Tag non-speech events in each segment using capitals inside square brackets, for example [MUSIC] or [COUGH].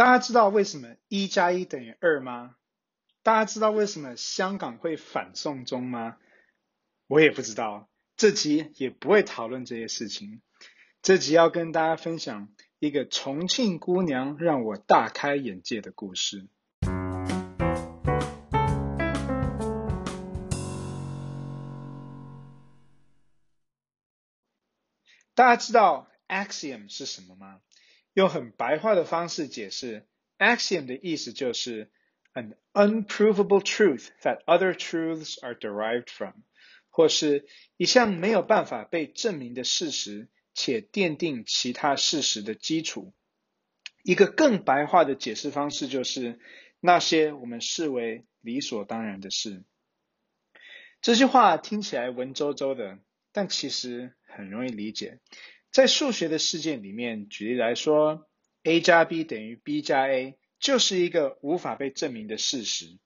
大家知道为什么一加一等于二吗？大家知道为什么香港会反送中吗？我也不知道，这集也不会讨论这些事情。这集要跟大家分享一个重庆姑娘让我大开眼界的故事。大家知道 axiom 是什么吗？用很白话的方式解释，axiom 的意思就是 an unprovable truth that other truths are derived from，或是一项没有办法被证明的事实，且奠定其他事实的基础。一个更白话的解释方式就是那些我们视为理所当然的事。这句话听起来文绉绉的，但其实很容易理解。在数学的世界里面，举例来说，a 加 b 等于 b 加 a，就是一个无法被证明的事实。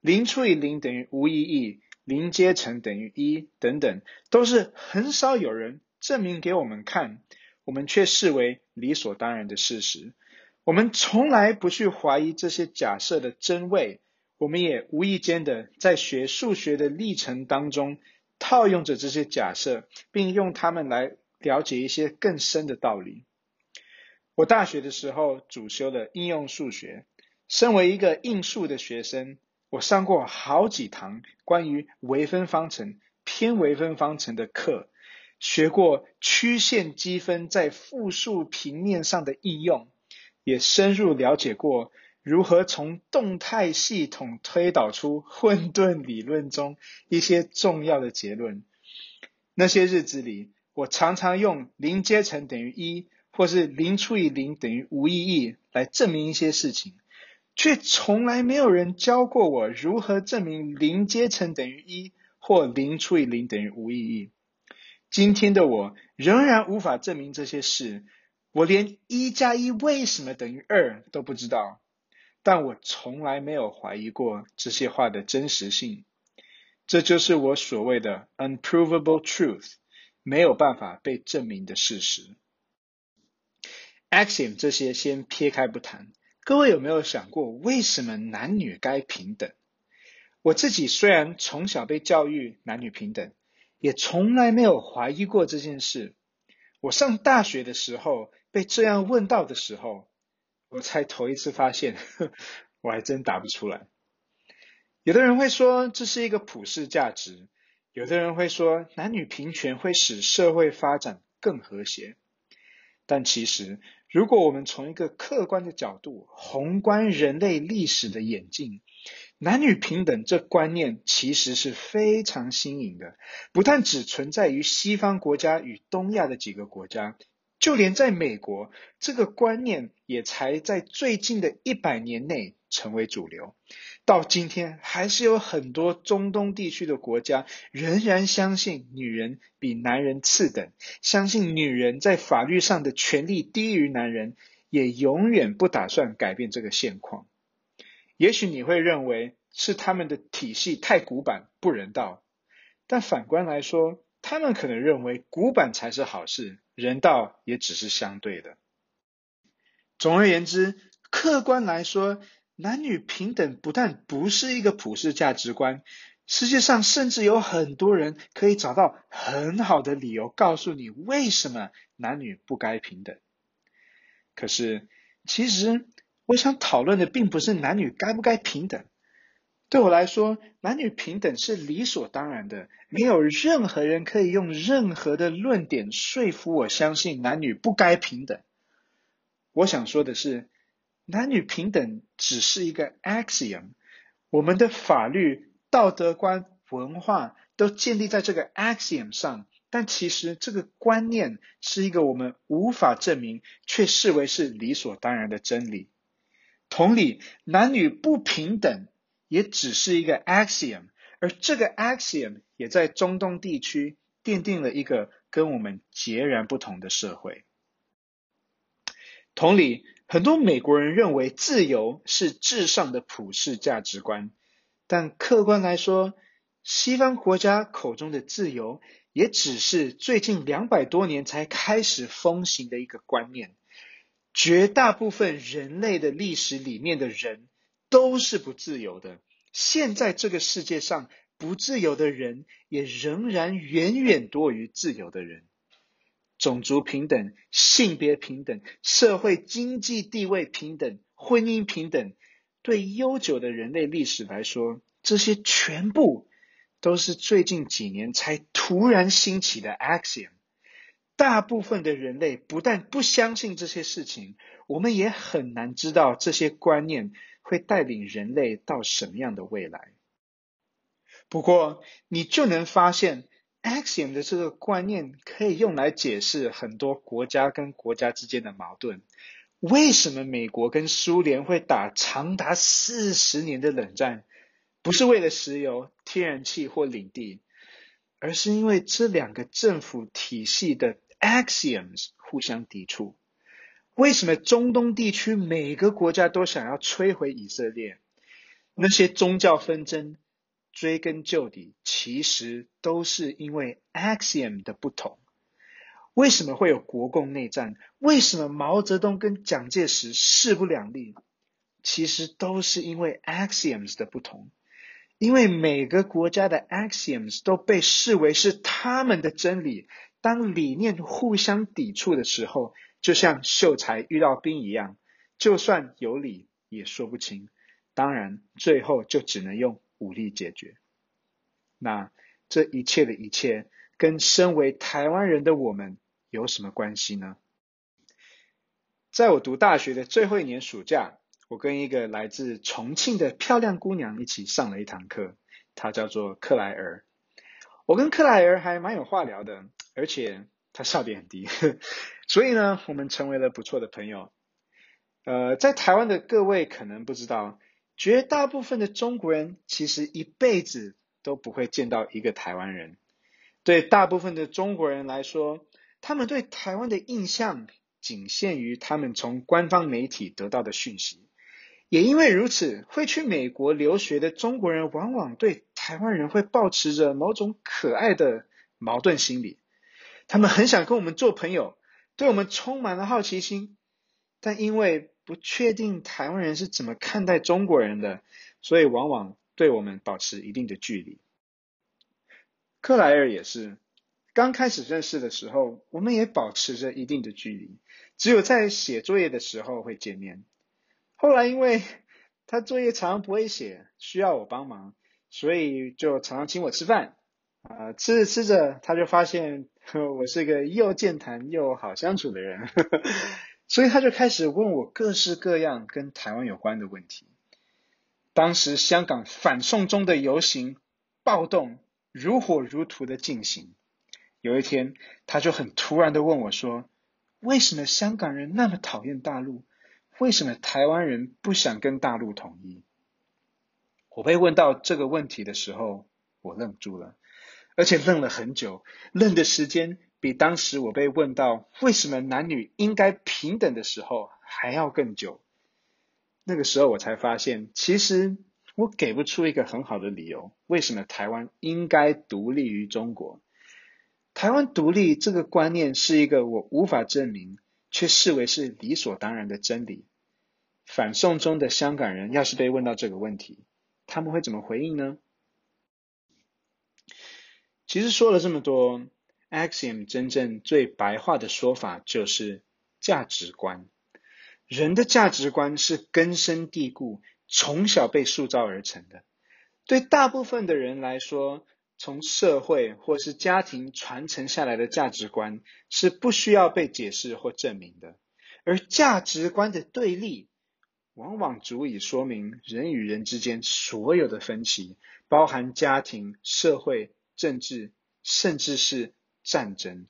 零除以零等于无意义，零阶乘等于一，等等，都是很少有人证明给我们看，我们却视为理所当然的事实。我们从来不去怀疑这些假设的真伪，我们也无意间的在学数学的历程当中套用着这些假设，并用它们来。了解一些更深的道理。我大学的时候主修了应用数学，身为一个应数的学生，我上过好几堂关于微分方程、偏微分方程的课，学过曲线积分在复数平面上的应用，也深入了解过如何从动态系统推导出混沌理论中一些重要的结论。那些日子里，我常常用零阶乘等于一，或是零除以零等于无意义来证明一些事情，却从来没有人教过我如何证明零阶乘等于一，或零除以零等于无意义。今天的我仍然无法证明这些事，我连一加一为什么等于二都不知道，但我从来没有怀疑过这些话的真实性。这就是我所谓的 unprovable truth。没有办法被证明的事实。Axiom 这些先撇开不谈，各位有没有想过，为什么男女该平等？我自己虽然从小被教育男女平等，也从来没有怀疑过这件事。我上大学的时候被这样问到的时候，我才头一次发现，[LAUGHS] 我还真答不出来。有的人会说，这是一个普世价值。有的人会说，男女平权会使社会发展更和谐，但其实，如果我们从一个客观的角度，宏观人类历史的演进，男女平等这观念其实是非常新颖的，不但只存在于西方国家与东亚的几个国家，就连在美国，这个观念也才在最近的一百年内成为主流。到今天，还是有很多中东地区的国家仍然相信女人比男人次等，相信女人在法律上的权利低于男人，也永远不打算改变这个现况。也许你会认为是他们的体系太古板不人道，但反观来说，他们可能认为古板才是好事，人道也只是相对的。总而言之，客观来说，男女平等不但不是一个普世价值观，世界上甚至有很多人可以找到很好的理由告诉你为什么男女不该平等。可是，其实我想讨论的并不是男女该不该平等。对我来说，男女平等是理所当然的，没有任何人可以用任何的论点说服我相信男女不该平等。我想说的是。男女平等只是一个 axiom，我们的法律、道德观、文化都建立在这个 axiom 上，但其实这个观念是一个我们无法证明却视为是理所当然的真理。同理，男女不平等也只是一个 axiom，而这个 axiom 也在中东地区奠定了一个跟我们截然不同的社会。同理，很多美国人认为自由是至上的普世价值观，但客观来说，西方国家口中的自由也只是最近两百多年才开始风行的一个观念。绝大部分人类的历史里面的人都是不自由的。现在这个世界上不自由的人，也仍然远远多于自由的人。种族平等、性别平等、社会经济地位平等、婚姻平等，对悠久的人类历史来说，这些全部都是最近几年才突然兴起的 axiom。大部分的人类不但不相信这些事情，我们也很难知道这些观念会带领人类到什么样的未来。不过，你就能发现。Axiom 的这个观念可以用来解释很多国家跟国家之间的矛盾。为什么美国跟苏联会打长达四十年的冷战？不是为了石油、天然气或领地，而是因为这两个政府体系的 Axioms 互相抵触。为什么中东地区每个国家都想要摧毁以色列？那些宗教纷争。追根究底，其实都是因为 axiom 的不同。为什么会有国共内战？为什么毛泽东跟蒋介石势不两立？其实都是因为 axioms 的不同。因为每个国家的 axioms 都被视为是他们的真理。当理念互相抵触的时候，就像秀才遇到兵一样，就算有理也说不清。当然，最后就只能用。武力解决，那这一切的一切跟身为台湾人的我们有什么关系呢？在我读大学的最后一年暑假，我跟一个来自重庆的漂亮姑娘一起上了一堂课，她叫做克莱尔。我跟克莱尔还蛮有话聊的，而且他笑点很低，所以呢，我们成为了不错的朋友。呃，在台湾的各位可能不知道。绝大部分的中国人其实一辈子都不会见到一个台湾人。对大部分的中国人来说，他们对台湾的印象仅限于他们从官方媒体得到的讯息。也因为如此，会去美国留学的中国人往往对台湾人会抱持着某种可爱的矛盾心理。他们很想跟我们做朋友，对我们充满了好奇心，但因为不确定台湾人是怎么看待中国人的，所以往往对我们保持一定的距离。克莱尔也是，刚开始认识的时候，我们也保持着一定的距离，只有在写作业的时候会见面。后来因为他作业常常不会写，需要我帮忙，所以就常常请我吃饭。啊、吃着吃着，他就发现 [LAUGHS] 我是一个又健谈又好相处的人。[LAUGHS] 所以他就开始问我各式各样跟台湾有关的问题。当时香港反送中的游行暴动如火如荼的进行。有一天，他就很突然的问我说：“为什么香港人那么讨厌大陆？为什么台湾人不想跟大陆统一？”我被问到这个问题的时候，我愣住了，而且愣了很久，愣的时间。比当时我被问到为什么男女应该平等的时候还要更久。那个时候我才发现，其实我给不出一个很好的理由，为什么台湾应该独立于中国。台湾独立这个观念是一个我无法证明，却视为是理所当然的真理。反送中的香港人要是被问到这个问题，他们会怎么回应呢？其实说了这么多。Axiom 真正最白话的说法就是价值观。人的价值观是根深蒂固，从小被塑造而成的。对大部分的人来说，从社会或是家庭传承下来的价值观是不需要被解释或证明的。而价值观的对立，往往足以说明人与人之间所有的分歧，包含家庭、社会、政治，甚至是。战争。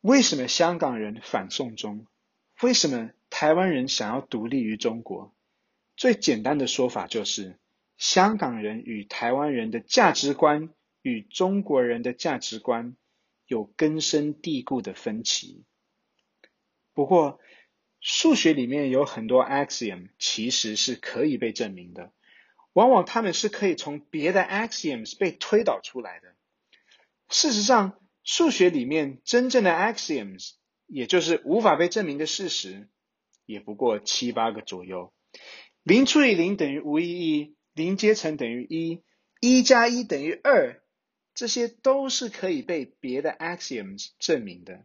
为什么香港人反送中？为什么台湾人想要独立于中国？最简单的说法就是，香港人与台湾人的价值观与中国人的价值观有根深蒂固的分歧。不过，数学里面有很多 axiom 其实是可以被证明的，往往他们是可以从别的 axioms 被推导出来的。事实上，数学里面真正的 axioms，也就是无法被证明的事实，也不过七八个左右。零除以零等于无意义，零阶乘等于一，一加一等于二，这些都是可以被别的 axioms 证明的。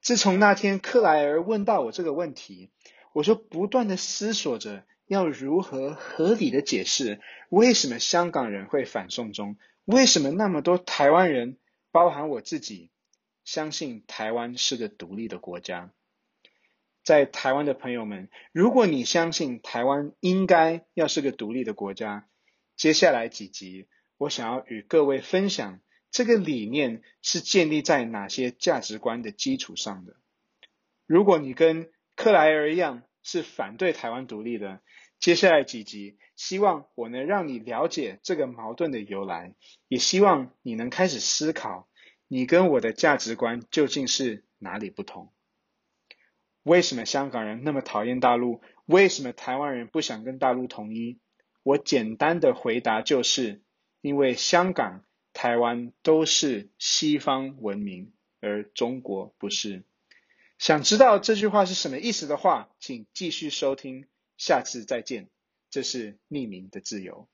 自从那天克莱尔问到我这个问题，我就不断地思索着要如何合理的解释为什么香港人会反送中，为什么那么多台湾人，包含我自己，相信台湾是个独立的国家。在台湾的朋友们，如果你相信台湾应该要是个独立的国家，接下来几集我想要与各位分享这个理念是建立在哪些价值观的基础上的。如果你跟克莱尔一样是反对台湾独立的，接下来几集希望我能让你了解这个矛盾的由来，也希望你能开始思考，你跟我的价值观究竟是哪里不同。为什么香港人那么讨厌大陆？为什么台湾人不想跟大陆统一？我简单的回答就是，因为香港、台湾都是西方文明，而中国不是。想知道这句话是什么意思的话，请继续收听，下次再见。这是匿名的自由。